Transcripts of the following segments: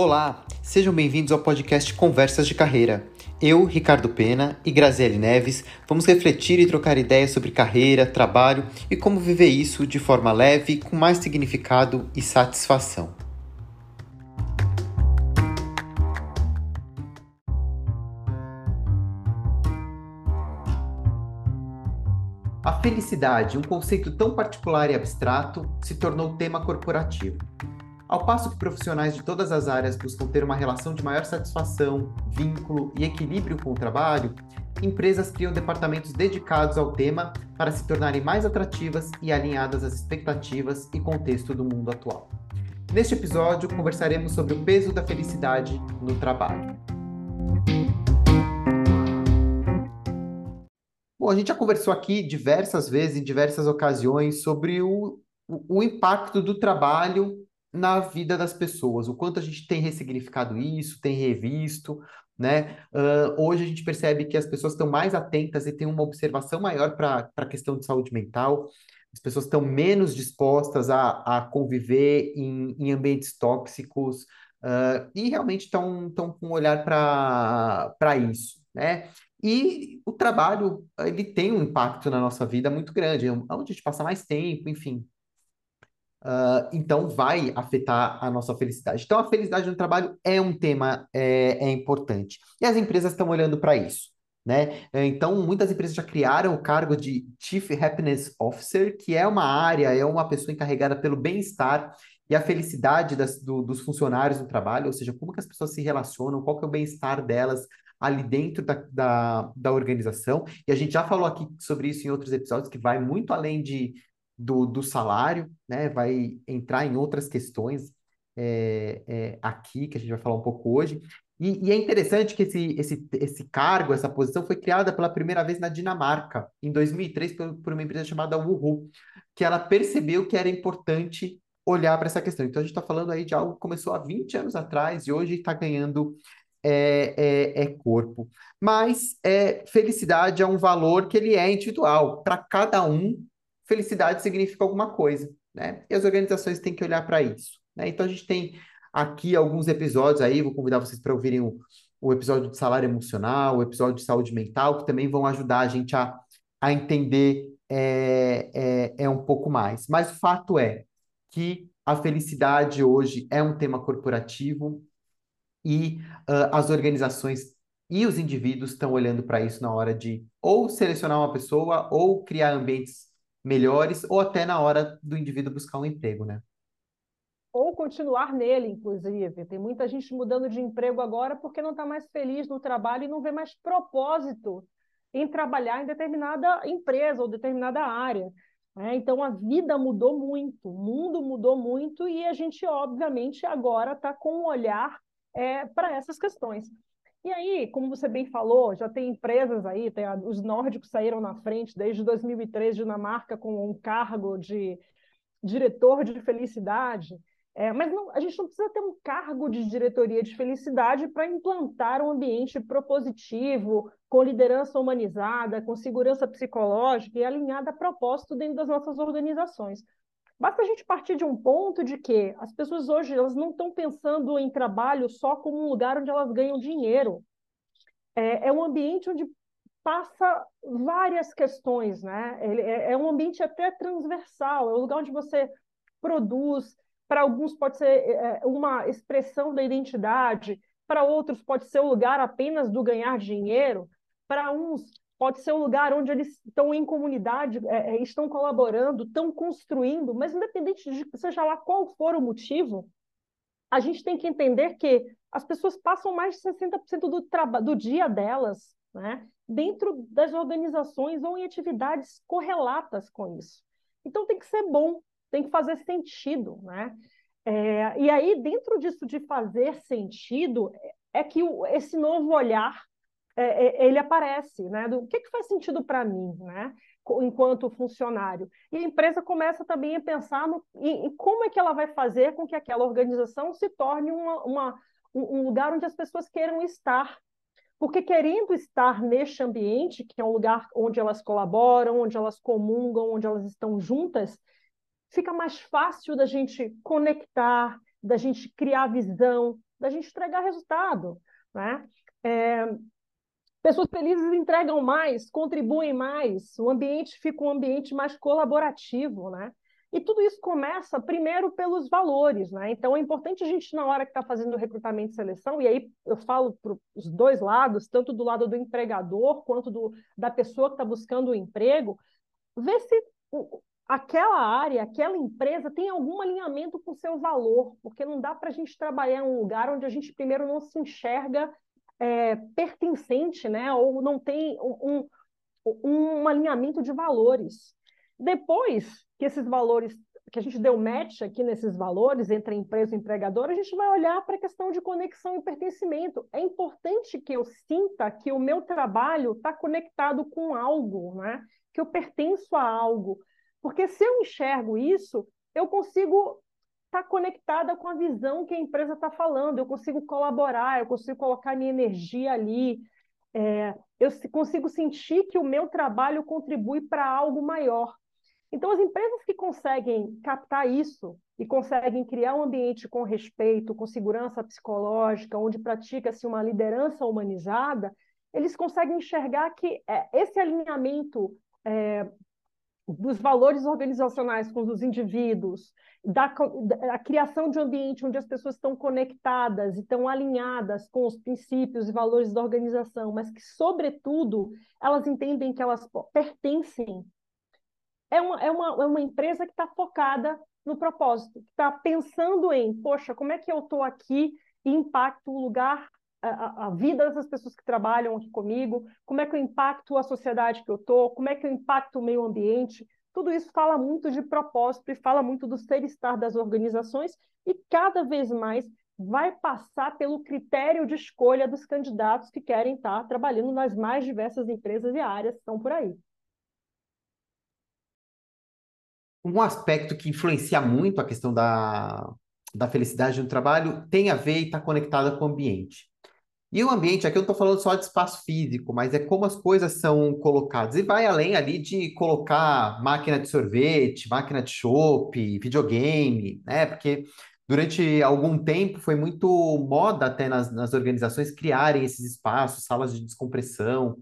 Olá, sejam bem-vindos ao podcast Conversas de Carreira. Eu, Ricardo Pena e Graziele Neves vamos refletir e trocar ideias sobre carreira, trabalho e como viver isso de forma leve, com mais significado e satisfação. A felicidade, um conceito tão particular e abstrato, se tornou tema corporativo. Ao passo que profissionais de todas as áreas buscam ter uma relação de maior satisfação, vínculo e equilíbrio com o trabalho, empresas criam departamentos dedicados ao tema para se tornarem mais atrativas e alinhadas às expectativas e contexto do mundo atual. Neste episódio, conversaremos sobre o peso da felicidade no trabalho. Bom, a gente já conversou aqui diversas vezes, em diversas ocasiões, sobre o, o, impacto do trabalho na vida das pessoas, o quanto a gente tem ressignificado isso, tem revisto, né? Uh, hoje a gente percebe que as pessoas estão mais atentas e têm uma observação maior para a questão de saúde mental, as pessoas estão menos dispostas a, a conviver em, em ambientes tóxicos uh, e realmente estão, com um olhar para isso, né? E o trabalho, ele tem um impacto na nossa vida muito grande, é onde a gente passa mais tempo, enfim, Uh, então vai afetar a nossa felicidade. Então a felicidade no trabalho é um tema é, é importante e as empresas estão olhando para isso, né? Então muitas empresas já criaram o cargo de Chief Happiness Officer, que é uma área, é uma pessoa encarregada pelo bem-estar e a felicidade das, do, dos funcionários no trabalho, ou seja, como que as pessoas se relacionam, qual que é o bem-estar delas ali dentro da, da, da organização. E a gente já falou aqui sobre isso em outros episódios, que vai muito além de do, do salário, né? Vai entrar em outras questões é, é, aqui, que a gente vai falar um pouco hoje. E, e, é interessante que esse, esse, esse cargo, essa posição, foi criada pela primeira vez na Dinamarca, em 2003, por, por uma empresa chamada Woohoo, que ela percebeu que era importante olhar para essa questão. Então, a gente está falando aí de algo que começou há 20 anos atrás e hoje está ganhando é, é, é, corpo. Mas é, felicidade é um valor que ele é individual. Para cada um, felicidade significa alguma coisa, né? E as organizações têm que olhar para isso, né? Então a gente tem aqui alguns episódios aí, vou convidar vocês para ouvirem o, o episódio de salário emocional, o episódio de saúde mental, que também vão ajudar a gente a, a entender é, é, é um pouco mais. Mas o fato é que a felicidade hoje é um tema corporativo e uh, as organizações e os indivíduos estão olhando para isso na hora de ou selecionar uma pessoa ou criar ambientes melhores, ou até na hora do indivíduo buscar um emprego, né? Ou continuar nele, inclusive. Tem muita gente mudando de emprego agora porque não está mais feliz no trabalho e não vê mais propósito em trabalhar em determinada empresa ou determinada área. É, então a vida mudou muito, o mundo mudou muito e a gente, obviamente, agora está com um olhar é, para essas questões. E aí, como você bem falou, já tem empresas aí, tem a, os nórdicos saíram na frente desde 2003, Dinamarca, com um cargo de diretor de felicidade. É, mas não, a gente não precisa ter um cargo de diretoria de felicidade para implantar um ambiente propositivo, com liderança humanizada, com segurança psicológica e alinhada a propósito dentro das nossas organizações. Basta a gente partir de um ponto de que as pessoas hoje elas não estão pensando em trabalho só como um lugar onde elas ganham dinheiro. É, é um ambiente onde passa várias questões, né? É, é um ambiente até transversal, é um lugar onde você produz. Para alguns pode ser é, uma expressão da identidade, para outros pode ser o lugar apenas do ganhar dinheiro, para uns pode ser um lugar onde eles estão em comunidade, é, é, estão colaborando, estão construindo, mas independente de seja lá qual for o motivo, a gente tem que entender que as pessoas passam mais de 60% do, do dia delas né, dentro das organizações ou em atividades correlatas com isso. Então tem que ser bom, tem que fazer sentido. Né? É, e aí, dentro disso de fazer sentido, é que o, esse novo olhar é, é, ele aparece, né? Do que, que faz sentido para mim, né? Enquanto funcionário. E a empresa começa também a pensar no, em, em, como é que ela vai fazer com que aquela organização se torne uma, uma, um lugar onde as pessoas queiram estar. Porque querendo estar neste ambiente, que é um lugar onde elas colaboram, onde elas comungam, onde elas estão juntas, fica mais fácil da gente conectar, da gente criar visão, da gente entregar resultado, né? É, pessoas felizes entregam mais, contribuem mais, o ambiente fica um ambiente mais colaborativo, né? E tudo isso começa primeiro pelos valores, né? Então é importante a gente, na hora que está fazendo o recrutamento e seleção, e aí eu falo para os dois lados, tanto do lado do empregador quanto do, da pessoa que está buscando o emprego, ver se aquela área, aquela empresa tem algum alinhamento com o seu valor, porque não dá para a gente trabalhar em um lugar onde a gente primeiro não se enxerga é, pertencente, né? Ou não tem um, um, um alinhamento de valores. Depois que esses valores, que a gente deu match aqui nesses valores entre empresa e empregador, a gente vai olhar para a questão de conexão e pertencimento. É importante que eu sinta que o meu trabalho está conectado com algo, né? que eu pertenço a algo. Porque se eu enxergo isso, eu consigo estar tá conectada com a visão que a empresa está falando, eu consigo colaborar, eu consigo colocar minha energia ali, é, eu consigo sentir que o meu trabalho contribui para algo maior. Então, as empresas que conseguem captar isso e conseguem criar um ambiente com respeito, com segurança psicológica, onde pratica-se uma liderança humanizada, eles conseguem enxergar que é, esse alinhamento é, dos valores organizacionais com os indivíduos, da, da criação de um ambiente onde as pessoas estão conectadas e estão alinhadas com os princípios e valores da organização, mas que, sobretudo, elas entendem que elas pertencem. É uma, é uma, é uma empresa que está focada no propósito, que está pensando em, poxa, como é que eu estou aqui e impacto o lugar, a, a, vida dessas pessoas que trabalham aqui comigo, como é que eu impacto a sociedade que eu estou, como é que eu impacto o meio ambiente. Tudo isso fala muito de propósito e fala muito do ser-estar das organizações e cada vez mais vai passar pelo critério de escolha dos candidatos que querem estar trabalhando nas mais diversas empresas e áreas que estão por aí. um aspecto que influencia muito a questão da, da felicidade no trabalho tem a ver e está conectada com o ambiente. E o ambiente, aqui eu não estou falando só de espaço físico, mas é como as coisas são colocadas. E vai além ali de colocar máquina de sorvete, máquina de chopp, videogame, né? Porque durante algum tempo foi muito moda até nas, nas organizações criarem esses espaços, salas de descompressão,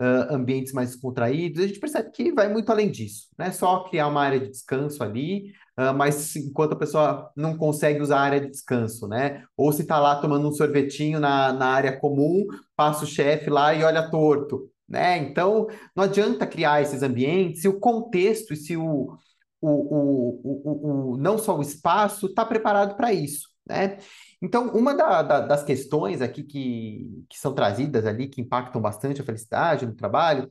uh, ambientes mais contraídos, a gente percebe que vai muito além disso. Não é só criar uma área de descanso ali, uh, mas enquanto a pessoa não consegue usar a área de descanso, né? Ou se está lá tomando um sorvetinho na, na área comum, passa o chefe lá e olha torto. Né? Então, não adianta criar esses ambientes se o contexto e se o, o, o, o, o, não só o espaço está preparado para isso. Né? Então, uma da, da, das questões aqui que, que são trazidas ali, que impactam bastante a felicidade no trabalho,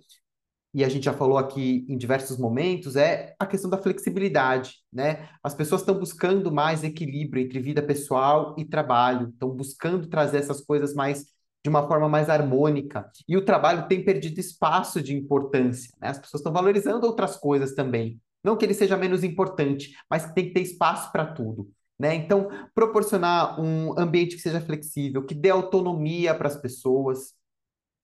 e a gente já falou aqui em diversos momentos, é a questão da flexibilidade, né? As pessoas estão buscando mais equilíbrio entre vida pessoal e trabalho, estão buscando trazer essas coisas mais de uma forma mais harmônica. E o trabalho tem perdido espaço de importância, né? As pessoas estão valorizando outras coisas também. Não que ele seja menos importante, mas tem que ter espaço para tudo. Né? Então, proporcionar um ambiente que seja flexível, que dê autonomia para as pessoas,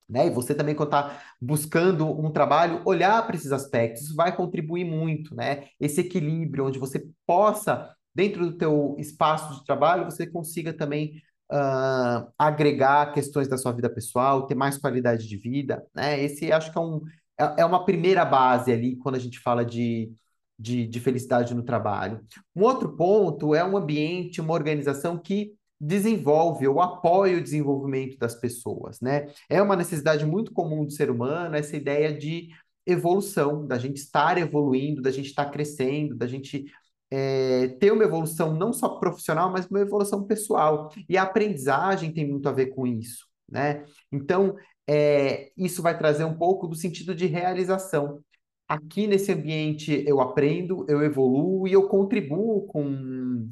né? E você também, quando está buscando um trabalho, olhar para esses aspectos, vai contribuir muito, né? Esse equilíbrio, onde você possa, dentro do teu espaço de trabalho, você consiga também uh, agregar questões da sua vida pessoal, ter mais qualidade de vida, né? Esse acho que é, um, é, é uma primeira base ali, quando a gente fala de de, de felicidade no trabalho. Um outro ponto é um ambiente, uma organização que desenvolve ou apoia o desenvolvimento das pessoas, né? É uma necessidade muito comum do ser humano essa ideia de evolução, da gente estar evoluindo, da gente estar crescendo, da gente é, ter uma evolução não só profissional, mas uma evolução pessoal. E a aprendizagem tem muito a ver com isso, né? Então, é, isso vai trazer um pouco do sentido de realização aqui nesse ambiente eu aprendo, eu evoluo e eu contribuo com,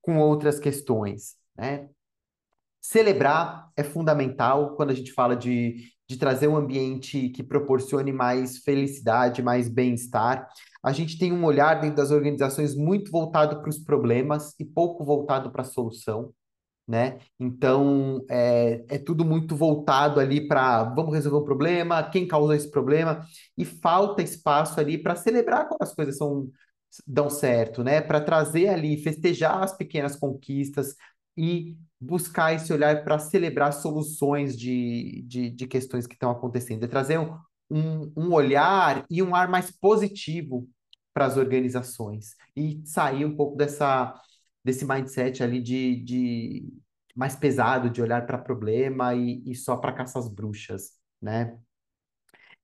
com outras questões, né? Celebrar é fundamental quando a gente fala de, de trazer um ambiente que proporcione mais felicidade, mais bem-estar. A gente tem um olhar dentro das organizações muito voltado para os problemas e pouco voltado para a solução né? Então é, é tudo muito voltado ali para vamos resolver um problema, quem causou esse problema, e falta espaço ali para celebrar quando as coisas são, dão certo, né? Para trazer ali, festejar as pequenas conquistas e buscar esse olhar para celebrar soluções de, de, de, questões que estão acontecendo, é trazer um, um, um olhar e um ar mais positivo para as organizações e sair um pouco dessa, desse mindset ali de, de mais pesado, de olhar para problema e, e só para caçar as bruxas, né?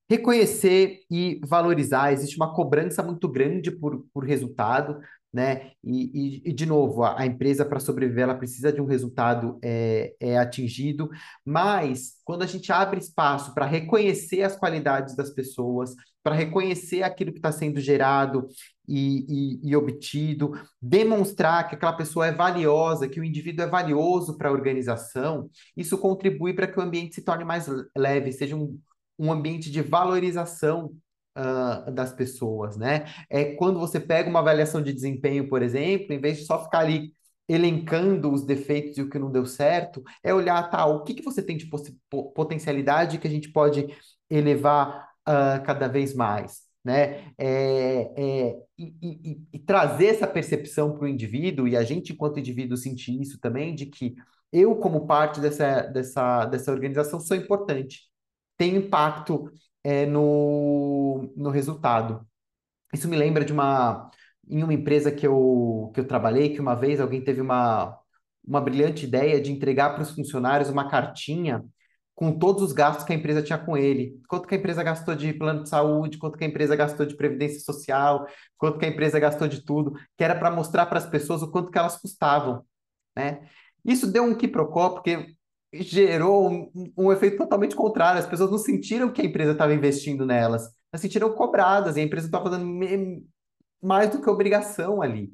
Reconhecer e valorizar, existe uma cobrança muito grande por, por resultado, né? E, e, e de novo, a, a empresa para sobreviver ela precisa de um resultado é, é atingido, mas quando a gente abre espaço para reconhecer as qualidades das pessoas, para reconhecer aquilo que está sendo gerado e, e, e, obtido, demonstrar que aquela pessoa é valiosa, que o indivíduo é valioso para a organização, isso contribui para que o ambiente se torne mais leve, seja um, um ambiente de valorização das pessoas, né? É quando você pega uma avaliação de desempenho, por exemplo, em vez de só ficar ali elencando os defeitos e o que não deu certo, é olhar, tá, o que, que você tem de potencialidade que a gente pode elevar uh, cada vez mais, né? É, é, e, e, e, trazer essa percepção para o indivíduo, e a gente, enquanto indivíduo, sentir isso também, de que eu, como parte dessa, dessa, dessa organização, sou importante, tenho impacto é, no, no resultado. Isso me lembra de uma em uma empresa que eu, que eu trabalhei, que uma vez alguém teve uma, uma brilhante ideia de entregar para os funcionários uma cartinha com todos os gastos que a empresa tinha com ele. Quanto que a empresa gastou de plano de saúde, quanto que a empresa gastou de previdência social, quanto que a empresa gastou de tudo, que era para mostrar para as pessoas o quanto que elas custavam, né? Isso deu um quiprocó, porque gerou um, um, efeito totalmente contrário. As pessoas não sentiram que a empresa estava investindo nelas, elas sentiram cobradas e a empresa estava fazendo mais do que obrigação ali.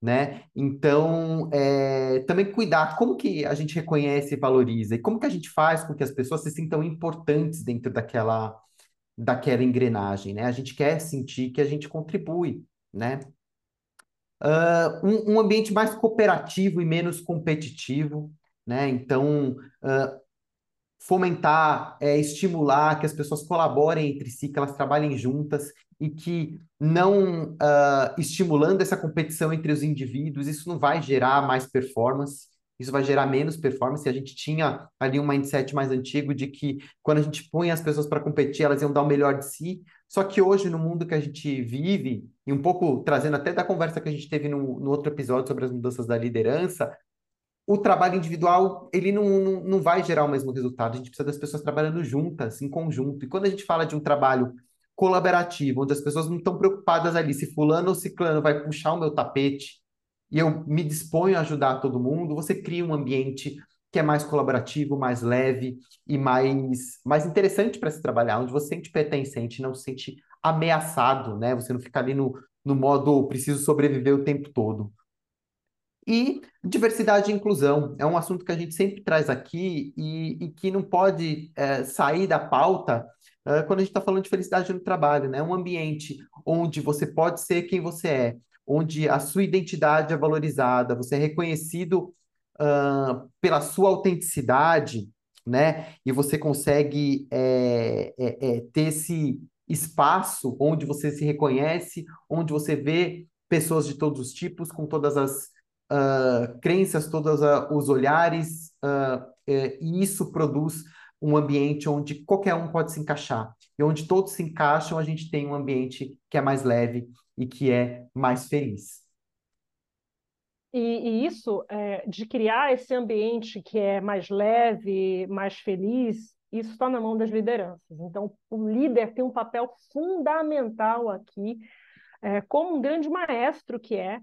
Né? Então, é, também cuidar como que a gente reconhece e valoriza e como que a gente faz com que as pessoas se sintam importantes dentro daquela, daquela engrenagem, né? A gente quer sentir que a gente contribui, né? Uh, um, um ambiente mais cooperativo e menos competitivo, né? Então, uh, fomentar, é, estimular que as pessoas colaborem entre si, que elas trabalhem juntas e que não uh, estimulando essa competição entre os indivíduos, isso não vai gerar mais performance, isso vai gerar menos performance. A gente tinha ali um mindset mais antigo de que quando a gente põe as pessoas para competir, elas iam dar o melhor de si. Só que hoje, no mundo que a gente vive, e um pouco trazendo até da conversa que a gente teve no, no outro episódio sobre as mudanças da liderança, o trabalho individual ele não, não, não vai gerar o mesmo resultado. A gente precisa das pessoas trabalhando juntas, em conjunto. E quando a gente fala de um trabalho colaborativo, onde as pessoas não estão preocupadas ali se fulano ou ciclano vai puxar o meu tapete e eu me disponho a ajudar todo mundo, você cria um ambiente que é mais colaborativo, mais leve e mais, mais interessante para se trabalhar, onde você sente pertencente, não se sente ameaçado, né? Você não fica ali no, no modo preciso sobreviver o tempo todo. E diversidade e inclusão é um assunto que a gente sempre traz aqui e, e que não pode é, sair da pauta é, quando a gente está falando de felicidade no trabalho, né? Um ambiente onde você pode ser quem você é, onde a sua identidade é valorizada, você é reconhecido uh, pela sua autenticidade, né? E você consegue é, é, ter esse espaço onde você se reconhece, onde você vê pessoas de todos os tipos, com todas as uh, crenças, todos uh, os olhares, uh, e isso produz um ambiente onde qualquer um pode se encaixar. E onde todos se encaixam, a gente tem um ambiente que é mais leve e que é mais feliz. E, e isso, é, de criar esse ambiente que é mais leve, mais feliz, isso está na mão das lideranças. Então, o líder tem um papel fundamental aqui, é, como um grande maestro que é,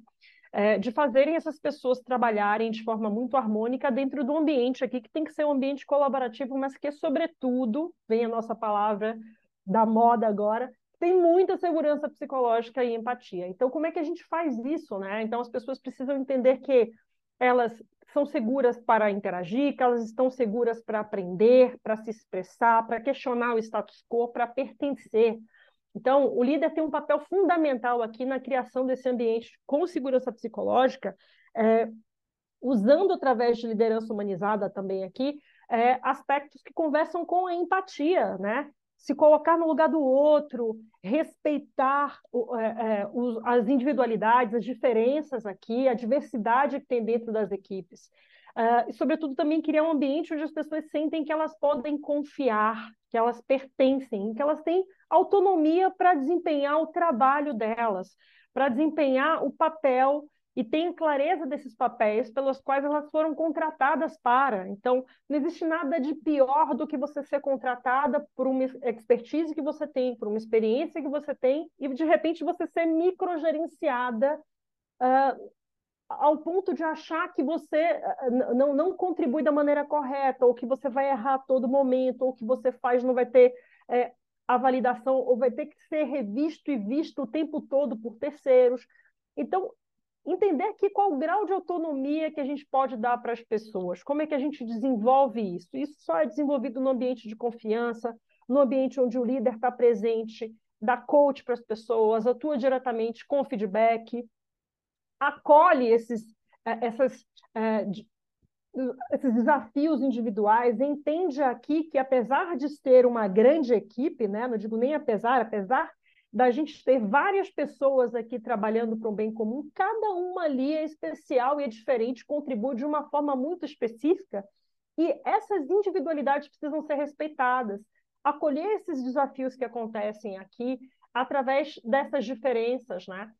é, de fazerem essas pessoas trabalharem de forma muito harmônica dentro do ambiente aqui, que tem que ser um ambiente colaborativo, mas que, sobretudo, vem a nossa palavra da moda agora, tem muita segurança psicológica e empatia. Então, como é que a gente faz isso, né? Então, as pessoas precisam entender que elas são seguras para interagir, que elas estão seguras para aprender, para se expressar, para questionar o status quo, para pertencer. Então, o líder tem um papel fundamental aqui na criação desse ambiente com segurança psicológica, é, usando através de liderança humanizada também aqui, é, aspectos que conversam com a empatia, né? Se colocar no lugar do outro, respeitar é, é, os, as individualidades, as diferenças aqui, a diversidade que tem dentro das equipes. Uh, e, sobretudo, também criar um ambiente onde as pessoas sentem que elas podem confiar, que elas pertencem, que elas têm autonomia para desempenhar o trabalho delas, para desempenhar o papel e tenham clareza desses papéis pelos quais elas foram contratadas para. Então, não existe nada de pior do que você ser contratada por uma expertise que você tem, por uma experiência que você tem, e de repente você ser microgerenciada uh, ao ponto de achar que você uh, não, não contribui da maneira correta, ou que você vai errar a todo momento, ou que você faz não vai ter. É, a validação ou vai ter que ser revisto e visto o tempo todo por terceiros. Então, entender aqui qual o grau de autonomia que a gente pode dar para as pessoas, como é que a gente desenvolve isso. Isso só é desenvolvido no ambiente de confiança, no ambiente onde o líder está presente, dá coach para as pessoas, atua diretamente com feedback, acolhe esses, eh, essas, eh, esses desafios individuais, entende aqui que apesar de ter uma grande equipe, né, não digo nem apesar, apesar da gente ter várias pessoas aqui trabalhando para um bem comum, cada uma ali é especial e é diferente, contribui de uma forma muito específica, e essas individualidades precisam ser respeitadas. Acolher esses desafios que acontecem aqui através dessas diferenças, né?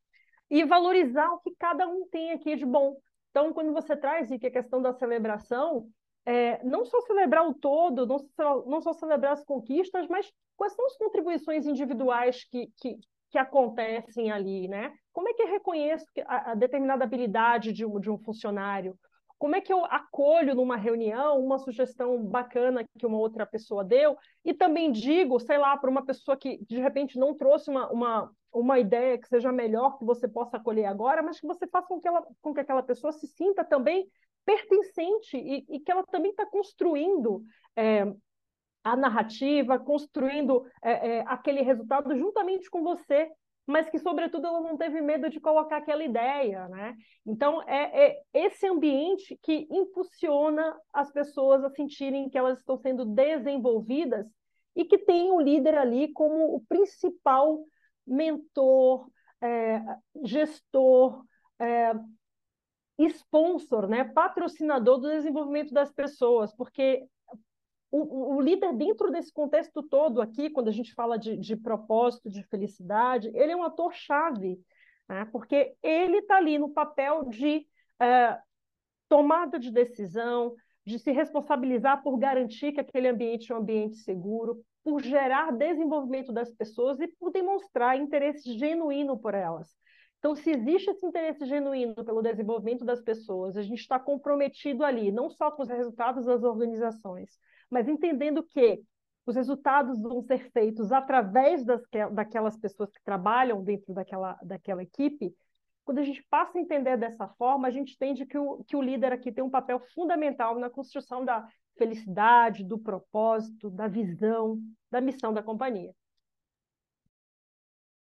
E valorizar o que cada um tem aqui de bom. Então, quando você traz aqui a questão da celebração, é, não só celebrar o todo, não só, não só celebrar as conquistas, mas quais são as contribuições individuais que, que, que acontecem ali, né? Como é que eu reconheço a, a determinada habilidade de um, de um funcionário? Como é que eu acolho numa reunião uma sugestão bacana que uma outra pessoa deu? E também digo, sei lá, para uma pessoa que de repente não trouxe uma, uma, uma ideia que seja melhor que você possa acolher agora, mas que você faça com que, ela, com que aquela pessoa se sinta também pertencente e, e que ela também está construindo é, a narrativa, construindo é, é, aquele resultado juntamente com você, mas que, sobretudo, ela não teve medo de colocar aquela ideia. Né? Então, é, é esse ambiente que impulsiona as pessoas a sentirem que elas estão sendo desenvolvidas e que tem o líder ali como o principal mentor, é, gestor, é, sponsor, né, patrocinador do desenvolvimento das pessoas, porque o, o, líder, dentro desse contexto todo aqui, quando a gente fala de, de propósito, de felicidade, ele é um ator-chave, né, porque ele está ali no papel de é, tomada de decisão, de se responsabilizar por garantir que aquele ambiente é um ambiente seguro, por gerar desenvolvimento das pessoas e por demonstrar interesse genuíno por elas. Então, se existe esse interesse genuíno pelo desenvolvimento das pessoas, a gente está comprometido ali, não só com os resultados das organizações, mas entendendo que os resultados vão ser feitos através das, daquelas pessoas que trabalham dentro daquela, daquela equipe. Quando a gente passa a entender dessa forma, a gente entende que o, que o líder aqui tem um papel fundamental na construção da felicidade, do propósito, da visão, da missão da companhia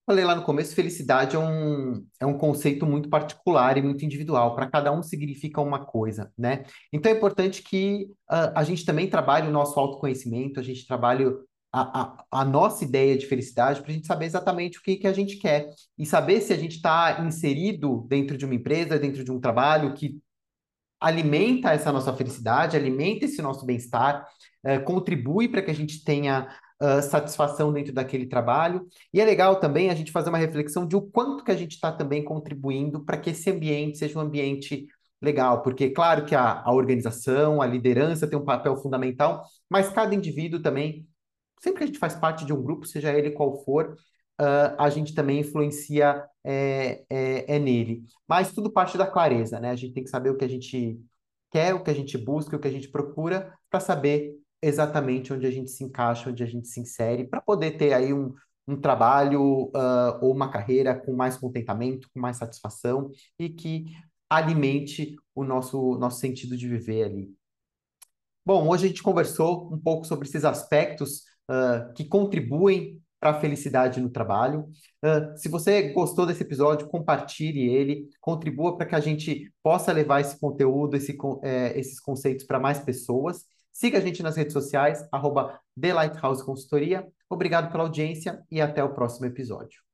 falei lá no começo, felicidade é um, é um conceito muito particular e muito individual. Para cada um significa uma coisa, né? Então é importante que uh, a gente também trabalhe o nosso autoconhecimento, a gente trabalhe a, a, a nossa ideia de felicidade para a gente saber exatamente o que, que a gente quer e saber se a gente está inserido dentro de uma empresa, dentro de um trabalho que alimenta essa nossa felicidade, alimenta esse nosso bem-estar, uh, contribui para que a gente tenha uh, satisfação dentro daquele trabalho. E é legal também a gente fazer uma reflexão de o quanto que a gente está também contribuindo para que esse ambiente seja um ambiente legal, porque claro que a, a organização, a liderança tem um papel fundamental, mas cada indivíduo também, sempre que a gente faz parte de um grupo, seja ele qual for, uh, a gente também influencia é, é, é, nele. Mas tudo parte da clareza, né? A gente tem que saber o que a gente quer, o que a gente busca, o que a gente procura, para saber exatamente onde a gente se encaixa, onde a gente se insere, para poder ter aí um, um trabalho uh, ou uma carreira com mais contentamento, com mais satisfação e que alimente o nosso, nosso sentido de viver ali. Bom, hoje a gente conversou um pouco sobre esses aspectos uh, que contribuem para a felicidade no trabalho. Uh, se você gostou desse episódio, compartilhe ele, contribua para que a gente possa levar esse conteúdo, esse, é, esses conceitos para mais pessoas. Siga a gente nas redes sociais, arroba The Lighthouse Consultoria. Obrigado pela audiência e até o próximo episódio.